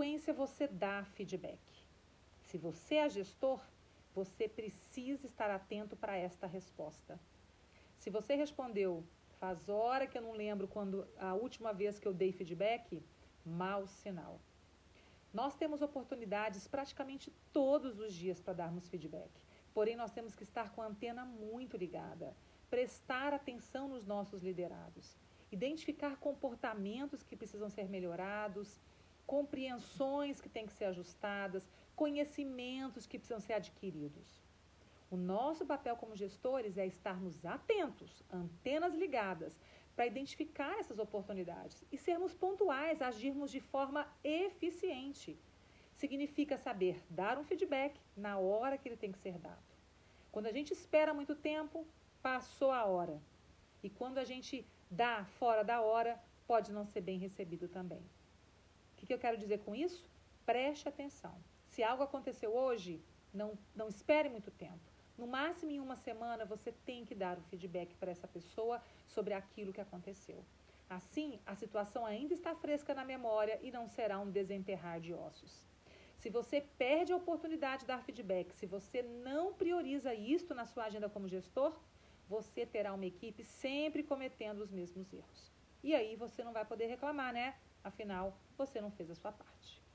frequência você dá feedback? Se você é gestor, você precisa estar atento para esta resposta. Se você respondeu, faz hora que eu não lembro quando a última vez que eu dei feedback, mau sinal. Nós temos oportunidades praticamente todos os dias para darmos feedback. Porém, nós temos que estar com a antena muito ligada, prestar atenção nos nossos liderados, identificar comportamentos que precisam ser melhorados, compreensões que têm que ser ajustadas, conhecimentos que precisam ser adquiridos. O nosso papel como gestores é estarmos atentos, antenas ligadas, para identificar essas oportunidades e sermos pontuais, agirmos de forma eficiente. Significa saber dar um feedback na hora que ele tem que ser dado. Quando a gente espera muito tempo, passou a hora. E quando a gente dá fora da hora, pode não ser bem recebido também. O que, eu quero dizer com isso? Preste atenção. Se algo aconteceu hoje, não, não espere muito tempo. No máximo, em uma semana, você tem que dar o feedback para essa pessoa sobre aquilo que aconteceu. Assim, a situação ainda está fresca na memória e não será um desenterrar de ossos. Se você perde a oportunidade de dar feedback, se você não prioriza isto na sua agenda como gestor, você terá uma equipe sempre cometendo os mesmos erros. E aí você não vai poder reclamar, né? Afinal, você não fez a sua parte.